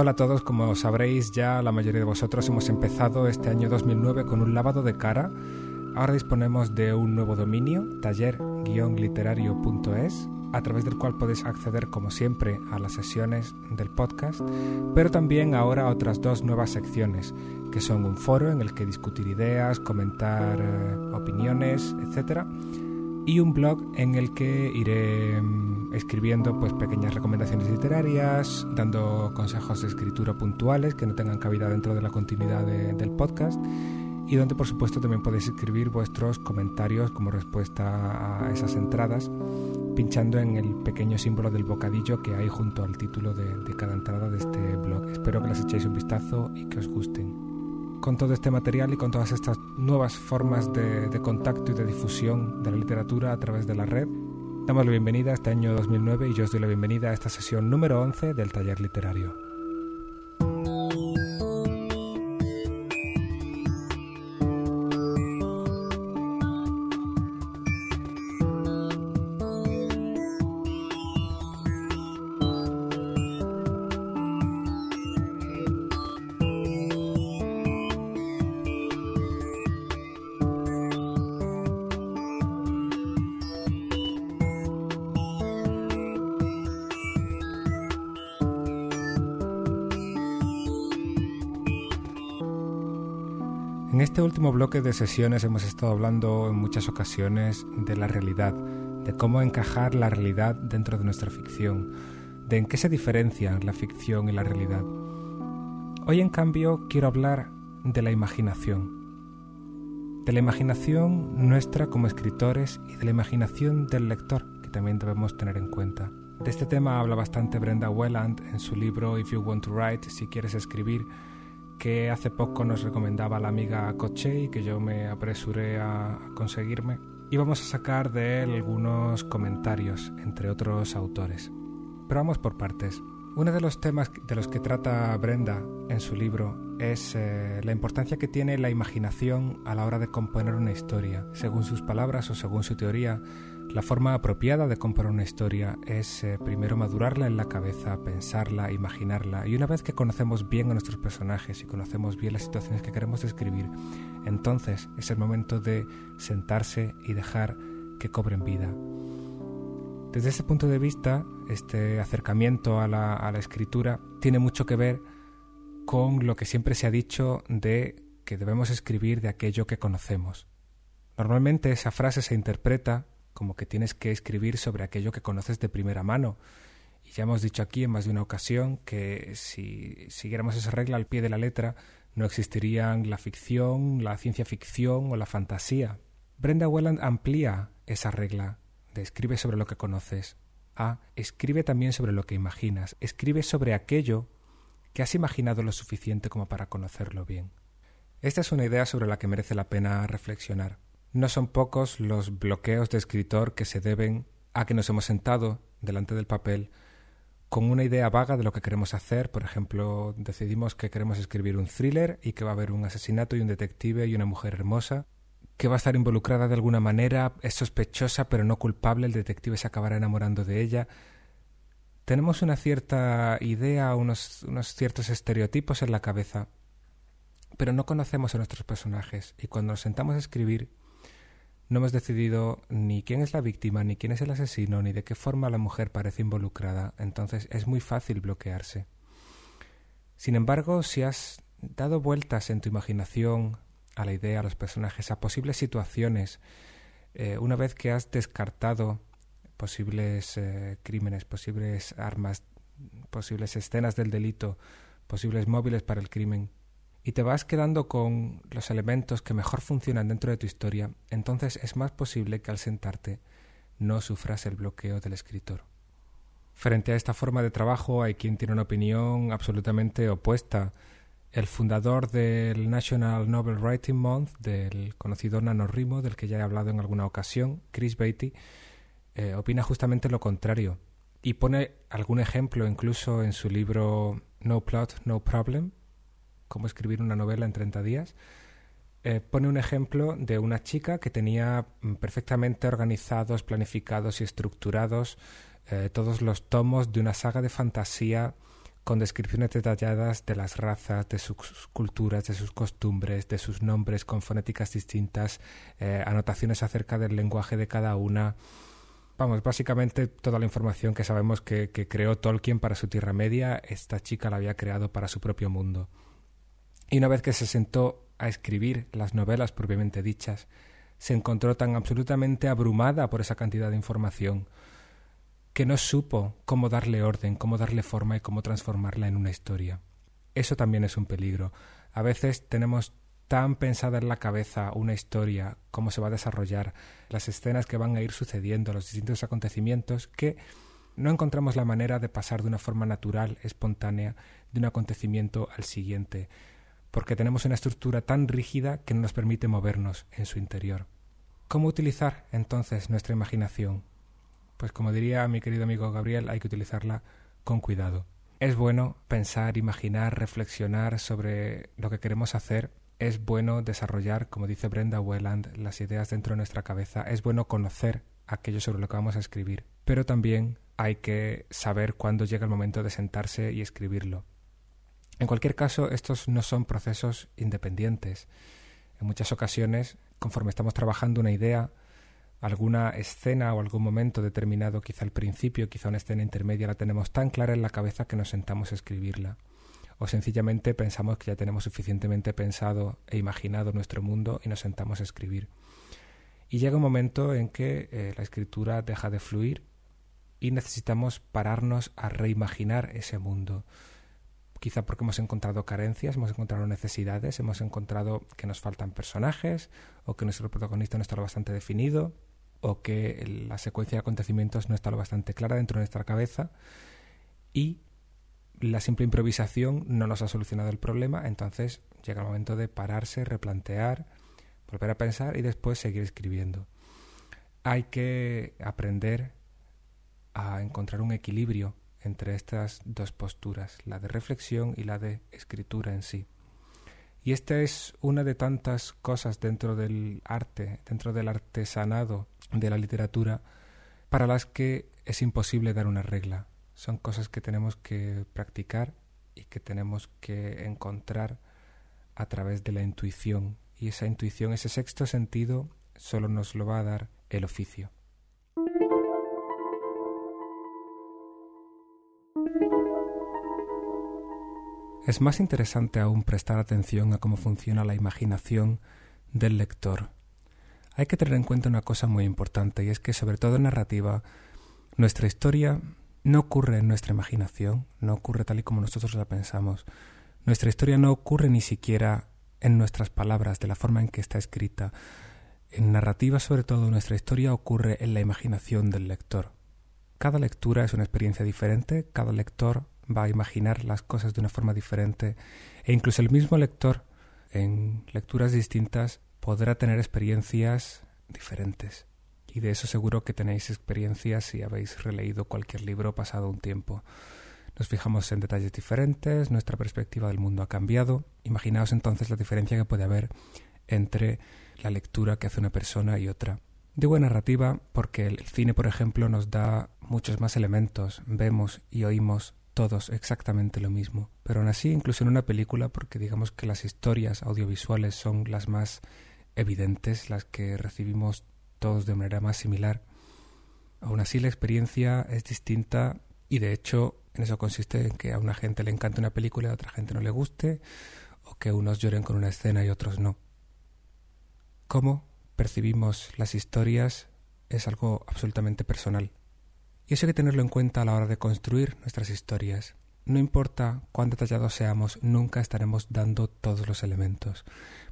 Hola a todos, como sabréis ya la mayoría de vosotros hemos empezado este año 2009 con un lavado de cara. Ahora disponemos de un nuevo dominio, taller-literario.es, a través del cual podéis acceder como siempre a las sesiones del podcast, pero también ahora a otras dos nuevas secciones, que son un foro en el que discutir ideas, comentar eh, opiniones, etc. Y un blog en el que iré mm, escribiendo pues pequeñas recomendaciones literarias, dando consejos de escritura puntuales que no tengan cabida dentro de la continuidad del podcast y donde por supuesto también podéis escribir vuestros comentarios como respuesta a esas entradas pinchando en el pequeño símbolo del bocadillo que hay junto al título de, cada entrada de este blog. Espero que les echéis un vistazo y que os gusten. Con todo este material y con todas estas nuevas formas de, de contacto y de difusión de la literatura a través de la red, damos la bienvenida a este año 2009 y yo os doy la bienvenida a esta sesión número 11 del taller literario. En este último bloque de sesiones hemos estado hablando en muchas ocasiones de la realidad, de cómo encajar la realidad dentro de nuestra ficción, de en qué se diferencian la ficción y la realidad. Hoy en cambio quiero hablar de la imaginación, de la imaginación nuestra como escritores y de la imaginación del lector, que también debemos tener en cuenta. De este tema habla bastante Brenda Welland en su libro If You Want to Write, si quieres escribir, que hace poco nos recomendaba la amiga Coche y que yo me apresuré a conseguirme. Y vamos a sacar de él algunos comentarios, entre otros autores. Pero vamos por partes. Uno de los temas de los que trata Brenda en su libro es eh, la importancia que tiene la imaginación a la hora de componer una historia. Según sus palabras o según su teoría, la forma apropiada de componer una historia es eh, primero madurarla en la cabeza, pensarla, imaginarla, y una vez que conocemos bien a nuestros personajes y conocemos bien las situaciones que queremos describir, entonces es el momento de sentarse y dejar que cobren vida. Desde ese punto de vista, este acercamiento a la escritura tiene mucho que ver con lo que siempre se ha dicho de que debemos escribir de aquello que conocemos. Normalmente esa frase se interpreta como que tienes que escribir sobre aquello que conoces de primera mano. Y ya hemos dicho aquí en más de una ocasión que si siguiéramos esa regla al pie de la letra, no existirían la ficción, la ciencia ficción o la fantasía. Brenda Welland amplía esa regla de escribe sobre lo que conoces a escribe también sobre lo que imaginas, escribe sobre aquello que has imaginado lo suficiente como para conocerlo bien. Esta es una idea sobre la que merece la pena reflexionar. No son pocos los bloqueos de escritor que se deben a que nos hemos sentado delante del papel con una idea vaga de lo que queremos hacer. Por ejemplo, decidimos que queremos escribir un thriller y que va a haber un asesinato y un detective y una mujer hermosa que va a estar involucrada de alguna manera, es sospechosa pero no culpable, el detective se acabará enamorando de ella. Tenemos una cierta idea, unos, ciertos estereotipos en la cabeza, pero no conocemos a nuestros personajes y cuando nos sentamos a escribir no hemos decidido ni quién es la víctima, ni quién es el asesino, ni de qué forma la mujer parece involucrada, entonces es muy fácil bloquearse. Sin embargo, si has dado vueltas en tu imaginación a la idea, a los personajes, a posibles situaciones, eh, una vez que has descartado posibles eh, crímenes, posibles armas, posibles escenas del delito, posibles móviles para el crimen, y te vas quedando con los elementos que mejor funcionan dentro de tu historia, entonces es más posible que al sentarte no sufras el bloqueo del escritor. Frente a esta forma de trabajo hay quien tiene una opinión absolutamente opuesta. El fundador del National Novel Writing Month, del conocido NaNoWriMo, del que ya he hablado en alguna ocasión, Chris Beatty, eh, opina justamente lo contrario y pone algún ejemplo incluso en su libro No Plot, No Problem, cómo escribir una novela en 30 días, eh, pone un ejemplo de una chica que tenía mm, perfectamente organizados, planificados y estructurados eh, todos los tomos de una saga de fantasía con descripciones detalladas de las razas, de sus culturas, de sus costumbres, de sus nombres con fonéticas distintas, eh, anotaciones acerca del lenguaje de cada una. Vamos, básicamente toda la información que sabemos que, que creó Tolkien para su Tierra Media, esta chica la había creado para su propio mundo. Y una vez que se sentó a escribir las novelas propiamente dichas, se encontró tan absolutamente abrumada por esa cantidad de información que no supo cómo darle orden, cómo darle forma y cómo transformarla en una historia. Eso también es un peligro. A veces tenemos tan pensada en la cabeza una historia, cómo se va a desarrollar, las escenas que van a ir sucediendo, los distintos acontecimientos, que no encontramos la manera de pasar de una forma natural, espontánea, de un acontecimiento al siguiente porque tenemos una estructura tan rígida que no nos permite movernos en su interior. ¿Cómo utilizar entonces nuestra imaginación? Pues como diría mi querido amigo Gabriel, hay que utilizarla con cuidado. Es bueno pensar, imaginar, reflexionar sobre lo que queremos hacer. Es bueno desarrollar, como dice Brenda Welland, las ideas dentro de nuestra cabeza. Es bueno conocer aquello sobre lo que vamos a escribir. Pero también hay que saber cuándo llega el momento de sentarse y escribirlo. En cualquier caso, estos no son procesos independientes. En muchas ocasiones, conforme estamos trabajando una idea, alguna escena o algún momento determinado, quizá al principio, quizá una escena intermedia, la tenemos tan clara en la cabeza que nos sentamos a escribirla. O sencillamente pensamos que ya tenemos suficientemente pensado e imaginado nuestro mundo y nos sentamos a escribir. Y llega un momento en que eh, la escritura deja de fluir y necesitamos pararnos a reimaginar ese mundo quizá porque hemos encontrado carencias, hemos encontrado necesidades, hemos encontrado que nos faltan personajes o que nuestro protagonista no está lo bastante definido o que la secuencia de acontecimientos no está lo bastante clara dentro de nuestra cabeza y la simple improvisación no nos ha solucionado el problema, entonces llega el momento de pararse, replantear, volver a pensar y después seguir escribiendo. Hay que aprender a encontrar un equilibrio entre estas dos posturas, la de reflexión y la de escritura en sí. Y esta es una de tantas cosas dentro del arte, dentro del artesanado de la literatura, para las que es imposible dar una regla. Son cosas que tenemos que practicar y que tenemos que encontrar a través de la intuición. Y esa intuición, ese sexto sentido, solo nos lo va a dar el oficio. Es más interesante aún prestar atención a cómo funciona la imaginación del lector. Hay que tener en cuenta una cosa muy importante y es que sobre todo en narrativa nuestra historia no ocurre en nuestra imaginación, no ocurre tal y como nosotros la pensamos. Nuestra historia no ocurre ni siquiera en nuestras palabras, de la forma en que está escrita. En narrativa, sobre todo, nuestra historia ocurre en la imaginación del lector. Cada lectura es una experiencia diferente, cada lector va a imaginar las cosas de una forma diferente e incluso el mismo lector en lecturas distintas podrá tener experiencias diferentes. Y de eso seguro que tenéis experiencias si habéis releído cualquier libro pasado un tiempo. Nos fijamos en detalles diferentes, nuestra perspectiva del mundo ha cambiado. Imaginaos entonces la diferencia que puede haber entre la lectura que hace una persona y otra. Digo narrativa porque el cine, por ejemplo, nos da muchos más elementos. Vemos y oímos todos exactamente lo mismo. Pero aún así, incluso en una película, porque digamos que las historias audiovisuales son las más evidentes, las que recibimos todos de manera más similar, aún así la experiencia es distinta y de hecho en eso consiste en que a una gente le encante una película y a otra gente no le guste, o que unos lloren con una escena y otros no. Cómo percibimos las historias es algo absolutamente personal. Y eso hay que tenerlo en cuenta a la hora de construir nuestras historias. No importa cuán detallados seamos, nunca estaremos dando todos los elementos.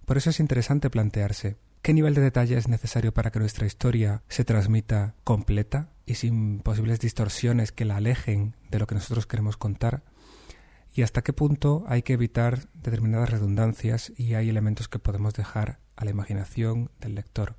Por eso es interesante plantearse qué nivel de detalle es necesario para que nuestra historia se transmita completa y sin posibles distorsiones que la alejen de lo que nosotros queremos contar y hasta qué punto hay que evitar determinadas redundancias y hay elementos que podemos dejar a la imaginación del lector.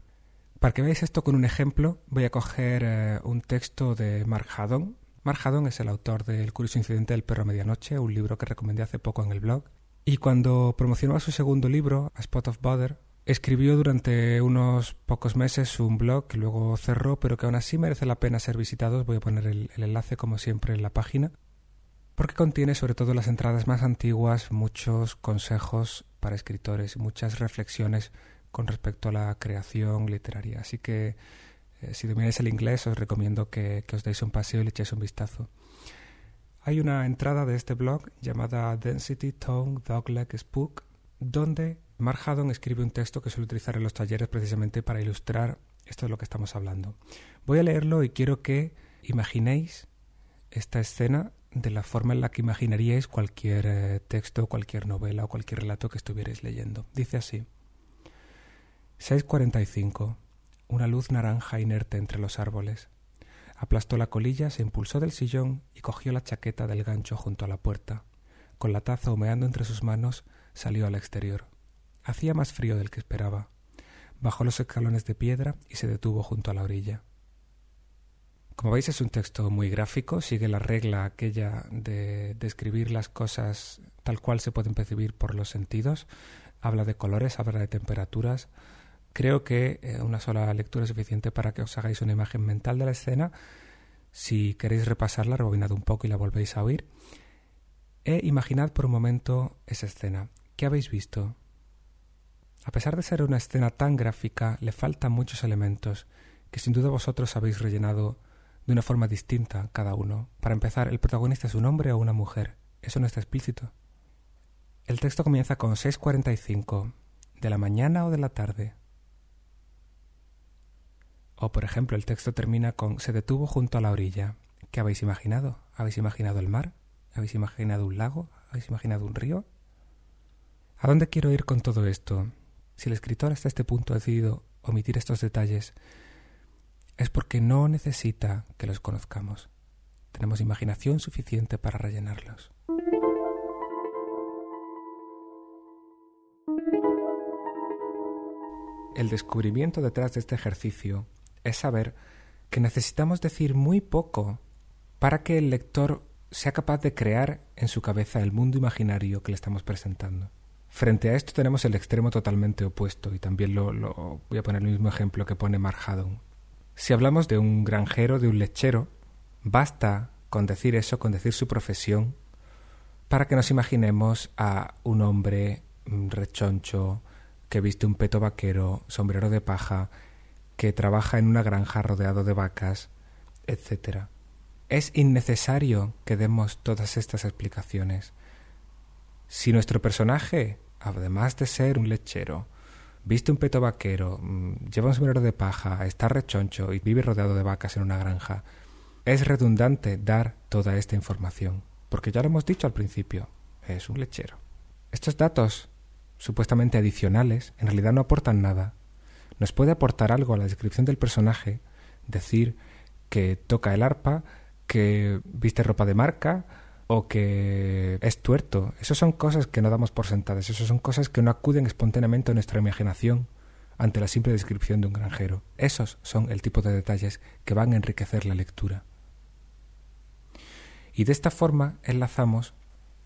Para que veáis esto con un ejemplo, voy a coger eh, un texto de Mark Haddon. Mark Haddon es el autor del Curioso Incidente del Perro Medianoche, un libro que recomendé hace poco en el blog. Y cuando promocionaba su segundo libro, A Spot of Bother, escribió durante unos pocos meses un blog que luego cerró, pero que aún así merece la pena ser visitado. Voy a poner el, el enlace, como siempre, en la página. porque contiene sobre todo las entradas más antiguas muchos consejos para escritores, muchas reflexiones con respecto a la creación literaria. Así que eh, si domináis el inglés os recomiendo que, os deis un paseo y le echéis un vistazo. Hay una entrada de este blog llamada Density Tone Dogleg Spook, donde Mark Haddon escribe un texto que suele utilizar en los talleres precisamente para ilustrar esto de lo que estamos hablando. Voy a leerlo y quiero que imaginéis esta escena de la forma en la que imaginaríais cualquier eh, texto, cualquier novela o cualquier relato que estuvierais leyendo. Dice así. 6.45. Una luz naranja inerte entre los árboles. Aplastó la colilla, se impulsó del sillón y cogió la chaqueta del gancho junto a la puerta. Con la taza humeando entre sus manos, salió al exterior. Hacía más frío del que esperaba. Bajó los escalones de piedra y se detuvo junto a la orilla. Como veis es un texto muy gráfico, sigue la regla aquella de describir las cosas tal cual se pueden percibir por los sentidos. Habla de colores, habla de temperaturas. Creo que eh, una sola lectura es suficiente para que os hagáis una imagen mental de la escena. Si queréis repasarla, rebobinad un poco y la volvéis a oír. E imaginad por un momento esa escena. ¿Qué habéis visto? A pesar de ser una escena tan gráfica, le faltan muchos elementos que sin duda vosotros habéis rellenado de una forma distinta cada uno. Para empezar, ¿el protagonista es un hombre o una mujer? Eso no está explícito. El texto comienza con 6.45, de la mañana o de la tarde. O, por ejemplo, el texto termina con se detuvo junto a la orilla. ¿Qué habéis imaginado? ¿Habéis imaginado el mar? ¿Habéis imaginado un lago? ¿Habéis imaginado un río? ¿A dónde quiero ir con todo esto? Si el escritor hasta este punto ha decidido omitir estos detalles, es porque no necesita que los conozcamos. Tenemos imaginación suficiente para rellenarlos. El descubrimiento detrás de este ejercicio es saber que necesitamos decir muy poco para que el lector sea capaz de crear en su cabeza el mundo imaginario que le estamos presentando. Frente a esto tenemos el extremo totalmente opuesto y también lo, lo voy a poner el mismo ejemplo que pone Mark Haddon. Si hablamos de un granjero, de un lechero, basta con decir eso, con decir su profesión, para que nos imaginemos a un hombre mm, rechoncho, que viste un peto vaquero, sombrero de paja, que trabaja en una granja rodeado de vacas, etc. Es innecesario que demos todas estas explicaciones. Si nuestro personaje, además de ser un lechero, viste un peto vaquero, mm, lleva un sombrero de paja, está rechoncho y vive rodeado de vacas en una granja, es redundante dar toda esta información, porque ya lo hemos dicho al principio, es un lechero. Estos datos, supuestamente adicionales, en realidad no aportan nada. Nos puede aportar algo a la descripción del personaje, decir que toca el arpa, que viste ropa de marca, o que es tuerto. Esas son cosas que no damos por sentadas, esas son cosas que no acuden espontáneamente a nuestra imaginación ante la simple descripción de un granjero. Esos son el tipo de detalles que van a enriquecer la lectura. Y de esta forma enlazamos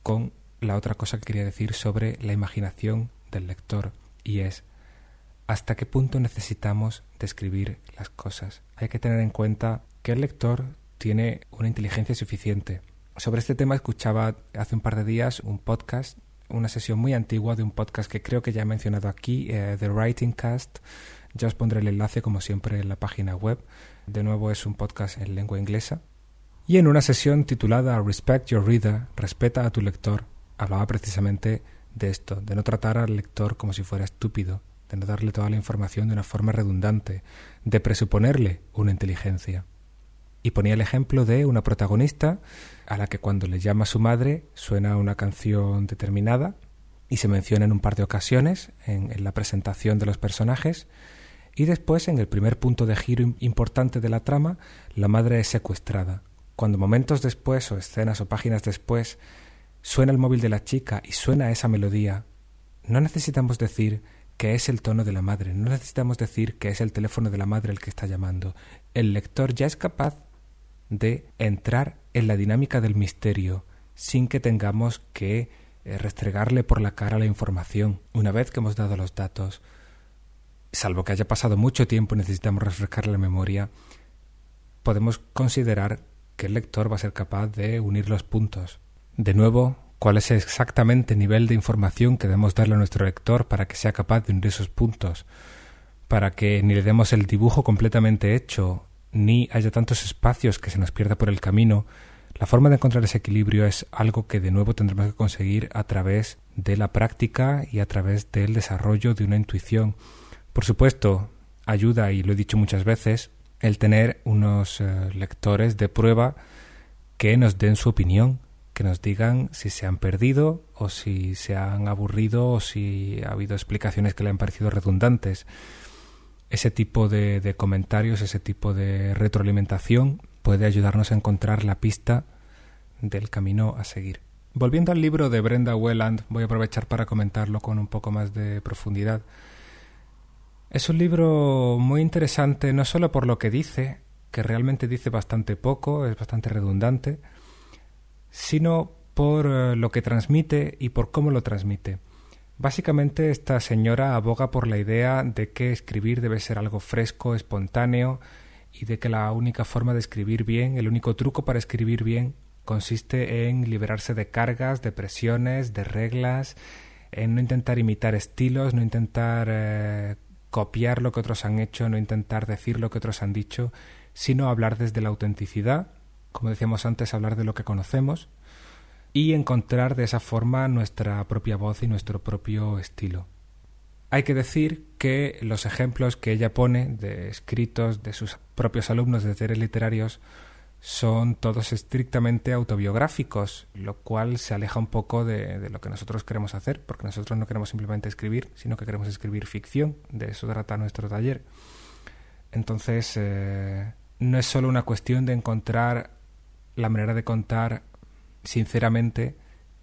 con la otra cosa que quería decir sobre la imaginación del lector, y es hasta qué punto necesitamos describir las cosas. Hay que tener en cuenta que el lector tiene una inteligencia suficiente sobre este tema escuchaba hace un par de días un podcast, una sesión muy antigua de un podcast que creo que ya he mencionado aquí, eh, The Writing Cast. Ya os pondré el enlace, como siempre, en la página web. De nuevo, es un podcast en lengua inglesa. Y en una sesión titulada Respect Your Reader, Respeta a tu lector, hablaba precisamente de esto, de no tratar al lector como si fuera estúpido, de no darle toda la información de una forma redundante, de presuponerle una inteligencia. Y ponía el ejemplo de una protagonista a la que cuando le llama a su madre suena una canción determinada y se menciona en un par de ocasiones en, en la presentación de los personajes y después en el primer punto de giro importante de la trama la madre es secuestrada. Cuando momentos después o escenas o páginas después suena el móvil de la chica y suena esa melodía, no necesitamos decir que es el tono de la madre, no necesitamos decir que es el teléfono de la madre el que está llamando. El lector ya es capaz de entrar en la dinámica del misterio sin que tengamos que eh, restregarle por la cara la información una vez que hemos dado los datos. Salvo que haya pasado mucho tiempo y necesitamos refrescarle la memoria, podemos considerar que el lector va a ser capaz de unir los puntos. de nuevo, cuál es exactamente el nivel de información que debemos darle a nuestro lector para que sea capaz de unir esos puntos, para que ni le demos el dibujo completamente hecho, ni haya tantos espacios que se nos pierda por el camino, la forma de encontrar ese equilibrio es algo que de nuevo tendremos que conseguir a través de la práctica y a través del desarrollo de una intuición. Por supuesto, ayuda, y lo he dicho muchas veces, el tener unos eh, lectores de prueba que nos den su opinión, que nos digan si se han perdido o si se han aburrido o si ha habido explicaciones que le han parecido redundantes. Ese tipo de comentarios, ese tipo de retroalimentación puede ayudarnos a encontrar la pista del camino a seguir. Volviendo al libro de Brenda Welland, voy a aprovechar para comentarlo con un poco más de profundidad. Es un libro muy interesante no solo por lo que dice, que realmente dice bastante poco, es bastante redundante, sino por eh, lo que transmite y por cómo lo transmite. Básicamente esta señora aboga por la idea de que escribir debe ser algo fresco, espontáneo, y de que la única forma de escribir bien, el único truco para escribir bien, consiste en liberarse de cargas, de presiones, de reglas, en no intentar imitar estilos, no intentar eh, copiar lo que otros han hecho, no intentar decir lo que otros han dicho, sino hablar desde la autenticidad, como decíamos antes, hablar de lo que conocemos y encontrar de esa forma nuestra propia voz y nuestro propio estilo. Hay que decir que los ejemplos que ella pone de escritos de sus propios alumnos de talleres literarios son todos estrictamente autobiográficos, lo cual se aleja un poco de, lo que nosotros queremos hacer, porque nosotros no queremos simplemente escribir, sino que queremos escribir ficción, de eso trata nuestro taller. Entonces, eh, no es solo una cuestión de encontrar la manera de contar sinceramente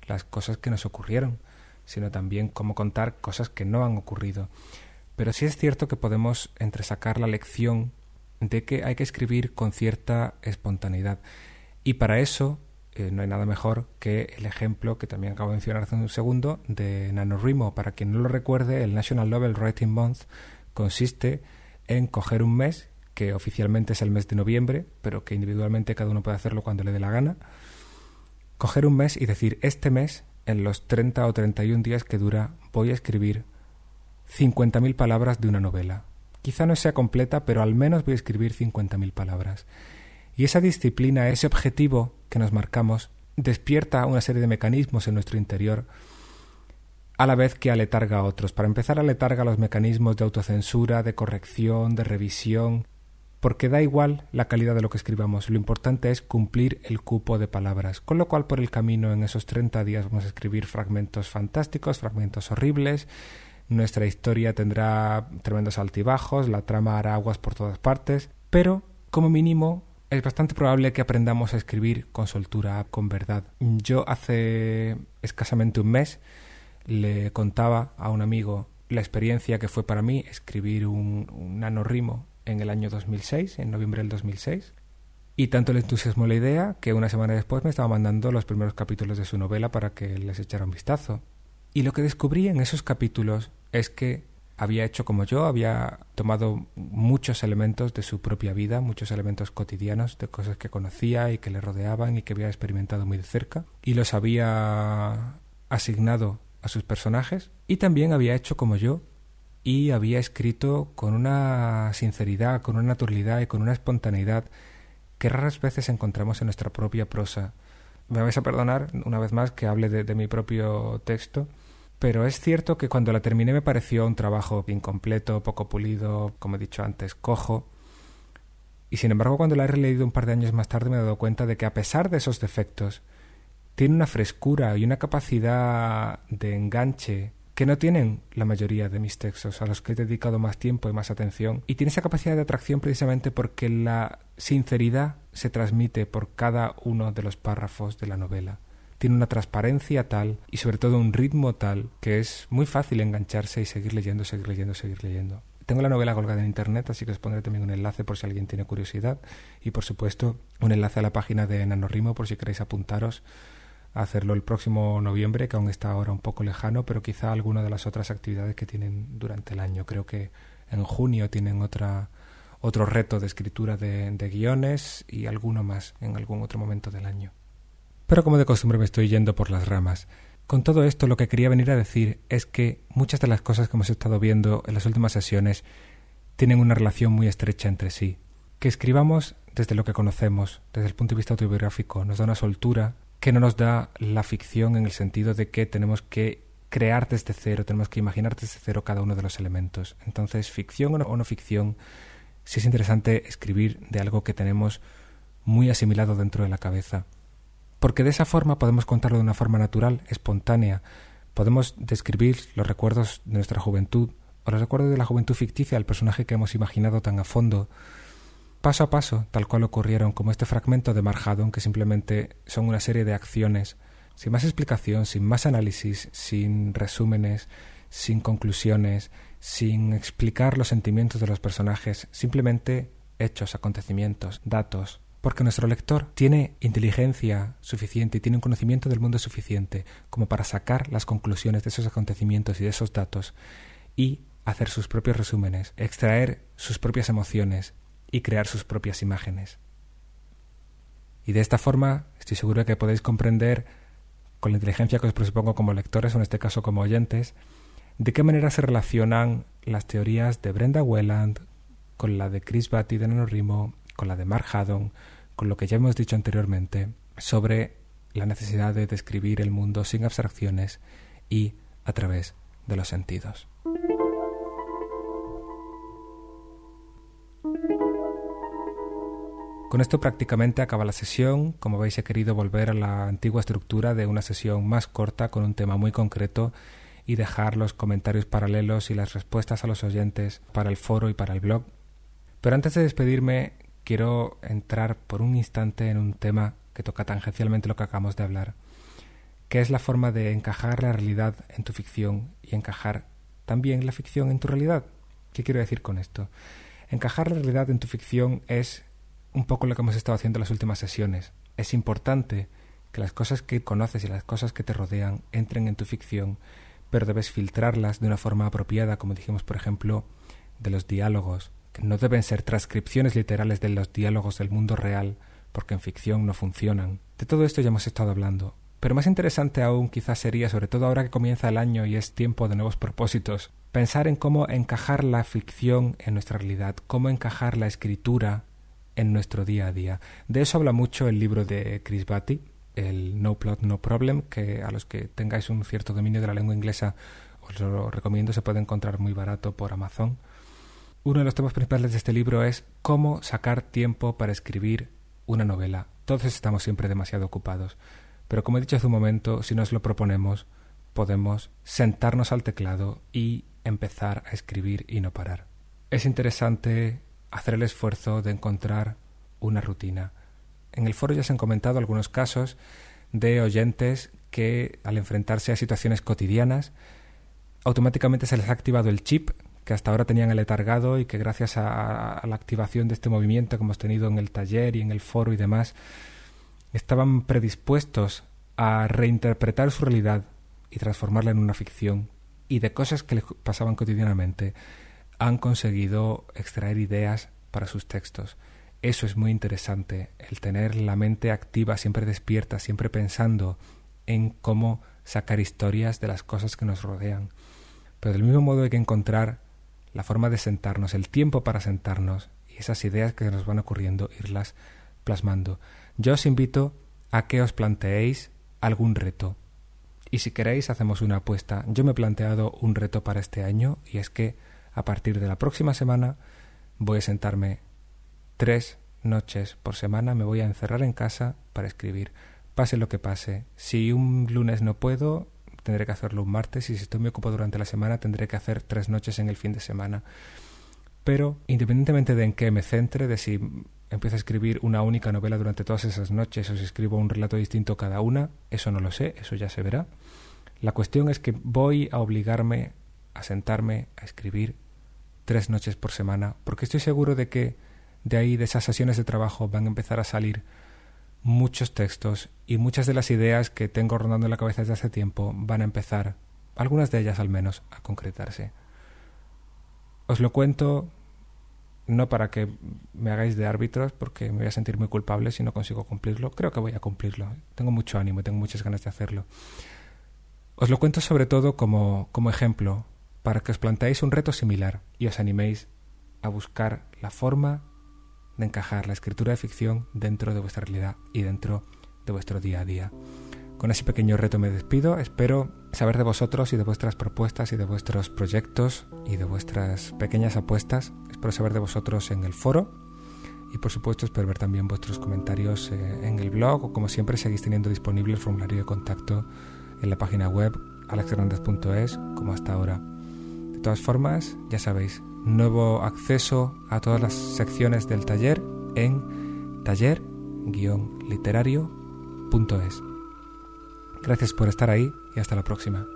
las cosas que nos ocurrieron, sino también cómo contar cosas que no han ocurrido. Pero sí es cierto que podemos entresacar la lección de que hay que escribir con cierta espontaneidad. Y para eso eh, no hay nada mejor que el ejemplo que también acabo de mencionar hace un segundo de NaNoWriMo. Para quien no lo recuerde, el National Novel Writing Month consiste en coger un mes, que oficialmente es el mes de noviembre, pero que individualmente cada uno puede hacerlo cuando le dé la gana, coger un mes y decir, este mes, en los 30 o 31 días que dura, voy a escribir 50.000 palabras de una novela Quizá no sea completa, pero al menos voy a escribir 50.000 palabras. Y esa disciplina, ese objetivo que nos marcamos, despierta una serie de mecanismos en nuestro interior, a la vez que aletarga a otros. Para empezar, aletarga los mecanismos de autocensura, de corrección, de revisión, porque da igual la calidad de lo que escribamos, lo importante es cumplir el cupo de palabras, con lo cual por el camino en esos 30 días vamos a escribir fragmentos fantásticos, fragmentos horribles, nuestra historia tendrá tremendos altibajos, la trama hará aguas por todas partes, pero como mínimo es bastante probable que aprendamos a escribir con soltura, con verdad. Yo hace escasamente un mes le contaba a un amigo la experiencia que fue para mí escribir un, un nanorrimo en el año 2006, en noviembre del 2006. Y tanto le entusiasmó la idea que una semana después me estaba mandando los primeros capítulos de su novela para que les echara un vistazo. Y lo que descubrí en esos capítulos es que había hecho como yo, había tomado muchos elementos de su propia vida, muchos elementos cotidianos, de cosas que conocía y que le rodeaban y que había experimentado muy de cerca, y los había asignado a sus personajes, y también había hecho como yo, y había escrito con una sinceridad, con una naturalidad y con una espontaneidad que raras veces encontramos en nuestra propia prosa. Me vais a perdonar una vez más que hable de, de mi propio texto, pero es cierto que cuando la terminé me pareció un trabajo incompleto, poco pulido, como he dicho antes, cojo. Y sin embargo, cuando la he releído un par de años más tarde me he dado cuenta de que a pesar de esos defectos, tiene una frescura y una capacidad de enganche que no tienen la mayoría de mis textos, a los que he dedicado más tiempo y más atención. Y tiene esa capacidad de atracción precisamente porque la sinceridad se transmite por cada uno de los párrafos de la novela tiene una transparencia tal y sobre todo un ritmo tal que es muy fácil engancharse y seguir leyendo, seguir leyendo, seguir leyendo. Tengo la novela colgada en internet, así que os pondré también un enlace por si alguien tiene curiosidad y por supuesto un enlace a la página de Nanorimo por si queréis apuntaros hacerlo el próximo noviembre, que aún está ahora un poco lejano, pero quizá alguna de las otras actividades que tienen durante el año. Creo que en junio tienen otra otro reto de escritura de guiones y alguno más en algún otro momento del año. Pero como de costumbre me estoy yendo por las ramas. Con todo esto lo que quería venir a decir es que muchas de las cosas que hemos estado viendo en las últimas sesiones tienen una relación muy estrecha entre sí. Que escribamos desde lo que conocemos, desde el punto de vista autobiográfico, nos da una soltura que no nos da la ficción en el sentido de que tenemos que crear desde cero, tenemos que imaginar desde cero cada uno de los elementos. Entonces, ficción o no, ficción, sí es interesante escribir de algo que tenemos muy asimilado dentro de la cabeza. Porque de esa forma podemos contarlo de una forma natural, espontánea. Podemos describir los recuerdos de nuestra juventud o los recuerdos de la juventud ficticia del personaje que hemos imaginado tan a fondo, paso a paso, tal cual ocurrieron, como este fragmento de Marjadon, que simplemente son una serie de acciones, sin más explicación, sin más análisis, sin resúmenes, sin conclusiones, sin explicar los sentimientos de los personajes, simplemente hechos, acontecimientos, datos, porque nuestro lector tiene inteligencia suficiente y tiene un conocimiento del mundo suficiente como para sacar las conclusiones de esos acontecimientos y de esos datos y hacer sus propios resúmenes, extraer sus propias emociones y crear sus propias imágenes. Y de esta forma estoy seguro de que podéis comprender, con la inteligencia que os propongo como lectores o en este caso como oyentes, de qué manera se relacionan las teorías de Brenda Welland con la de Chris Batty de NaNoWriMo con la de Mark Haddon, con lo que ya hemos dicho anteriormente sobre la necesidad de describir el mundo sin abstracciones y a través de los sentidos. Con esto prácticamente acaba la sesión. Como veis he querido volver a la antigua estructura de una sesión más corta con un tema muy concreto y dejar los comentarios paralelos y las respuestas a los oyentes para el foro y para el blog. Pero antes de despedirme quiero entrar por un instante en un tema que toca tangencialmente lo que acabamos de hablar, que es la forma de encajar la realidad en tu ficción y encajar también la ficción en tu realidad. ¿Qué quiero decir con esto? Encajar la realidad en tu ficción es un poco lo que hemos estado haciendo en las últimas sesiones. Es importante que las cosas que conoces y las cosas que te rodean entren en tu ficción, pero debes filtrarlas de una forma apropiada, como dijimos, por ejemplo, de los diálogos, no deben ser transcripciones literales de los diálogos del mundo real, porque en ficción no funcionan. De todo esto ya hemos estado hablando. Pero más interesante aún quizás sería, sobre todo ahora que comienza el año y es tiempo de nuevos propósitos, pensar en cómo encajar la ficción en nuestra realidad, cómo encajar la escritura en nuestro día a día. De eso habla mucho el libro de Chris Batty, el No Plot, No Problem, que a los que tengáis un cierto dominio de la lengua inglesa os lo recomiendo, se puede encontrar muy barato por Amazon. Uno de los temas principales de este libro es cómo sacar tiempo para escribir una novela. Todos estamos siempre demasiado ocupados, pero como he dicho hace un momento, si nos lo proponemos, podemos sentarnos al teclado y empezar a escribir y no parar. Es interesante hacer el esfuerzo de encontrar una rutina. En el foro ya se han comentado algunos casos de oyentes que al enfrentarse a situaciones cotidianas automáticamente se les ha activado el chip que hasta ahora tenían el letargado y que gracias a, la activación de este movimiento que hemos tenido en el taller y en el foro y demás, estaban predispuestos a reinterpretar su realidad y transformarla en una ficción y de cosas que les pasaban cotidianamente han conseguido extraer ideas para sus textos. Eso es muy interesante, el tener la mente activa, siempre despierta, siempre pensando en cómo sacar historias de las cosas que nos rodean. Pero del mismo modo hay que encontrar la forma de sentarnos, el tiempo para sentarnos y esas ideas que nos van ocurriendo, irlas plasmando. Yo os invito a que os planteéis algún reto. Y si queréis, hacemos una apuesta. Yo me he planteado un reto para este año y es que a partir de la próxima semana voy a sentarme tres noches por semana, me voy a encerrar en casa para escribir, pase lo que pase. Si un lunes no puedo, tendré que hacerlo un martes y si estoy muy ocupado durante la semana tendré que hacer tres noches en el fin de semana. Pero independientemente de en qué me centre, de si empiezo a escribir una única novela durante todas esas noches o si escribo un relato distinto cada una, eso no lo sé, eso ya se verá. La cuestión es que voy a obligarme a sentarme a escribir tres noches por semana, porque estoy seguro de que de ahí, de esas sesiones de trabajo, van a empezar a salir muchos textos y muchas de las ideas que tengo rondando en la cabeza desde hace tiempo van a empezar, algunas de ellas al menos, a concretarse. Os lo cuento no para que me hagáis de árbitros porque me voy a sentir muy culpable si no consigo cumplirlo. Creo que voy a cumplirlo. Tengo mucho ánimo, tengo muchas ganas de hacerlo. Os lo cuento sobre todo como, como ejemplo para que os planteéis un reto similar y os animéis a buscar la forma de encajar la escritura de ficción dentro de vuestra realidad y dentro de vuestro día a día. Con ese pequeño reto me despido. Espero saber de vosotros y de vuestras propuestas y de vuestros proyectos y de vuestras pequeñas apuestas. Espero saber de vosotros en el foro y por supuesto espero ver también vuestros comentarios eh, en el blog o como siempre seguís teniendo disponible el formulario de contacto en la página web alexhernandez.es como hasta ahora. De todas formas, ya sabéis, nuevo acceso a todas las secciones del taller en taller-literario.es. Gracias por estar ahí y hasta la próxima.